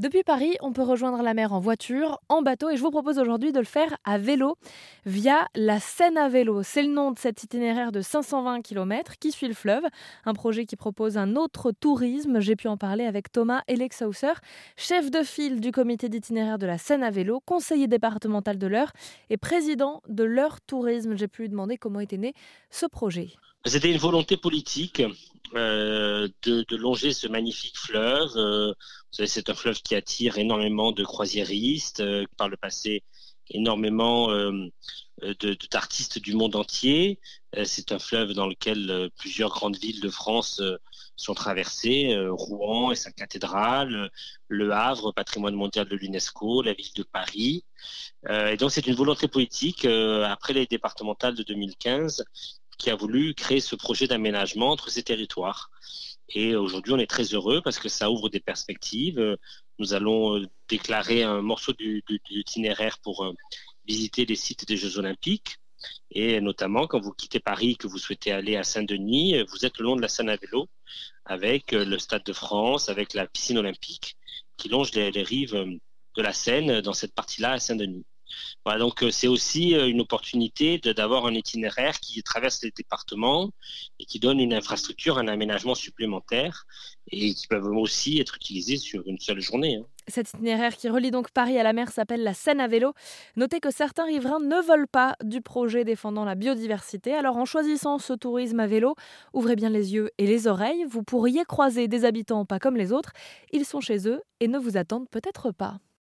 Depuis Paris, on peut rejoindre la mer en voiture, en bateau et je vous propose aujourd'hui de le faire à vélo via la Seine à vélo. C'est le nom de cet itinéraire de 520 km qui suit le fleuve, un projet qui propose un autre tourisme. J'ai pu en parler avec Thomas Elexhauser, chef de file du comité d'itinéraire de la Seine à vélo, conseiller départemental de l'Eure et président de l'Eure Tourisme. J'ai pu lui demander comment était né ce projet. C'était une volonté politique euh, de, longer ce magnifique fleuve. Euh, c'est un fleuve qui attire énormément de croisiéristes, euh, par le passé énormément euh, d'artistes du monde entier. c'est un fleuve dans lequel plusieurs grandes villes de France sont traversées, Rouen et sa cathédrale, Le Havre, patrimoine mondial de l'UNESCO, la ville de Paris. et donc c'est une volonté politique, après les départementales de 2015, qui a voulu créer ce projet d'aménagement entre ces territoires. Et aujourd'hui, on est très heureux parce que ça ouvre des perspectives. Nous allons euh, déclarer un morceau du, itinéraire pour euh, visiter les sites des Jeux Olympiques. Et notamment, quand vous quittez Paris, que vous souhaitez aller à Saint-Denis, euh, vous êtes le long de la Seine à vélo avec le Stade de France, avec la piscine olympique qui longe les, les rives de la Seine dans cette partie-là à Saint-Denis. Voilà, donc euh, c'est aussi euh, une opportunité d'avoir un itinéraire qui traverse les départements et qui donne une infrastructure, un aménagement supplémentaire et qui peuvent aussi être utilisés sur une seule journée. Hein. Cet itinéraire qui relie donc Paris à la mer s'appelle la Seine à vélo. Notez que certains riverains ne veulent pas du projet défendant la biodiversité. Alors en choisissant ce tourisme à vélo, ouvrez bien les yeux et les oreilles. Vous pourriez croiser des habitants pas comme les autres. Ils sont chez eux et ne vous attendent peut-être pas.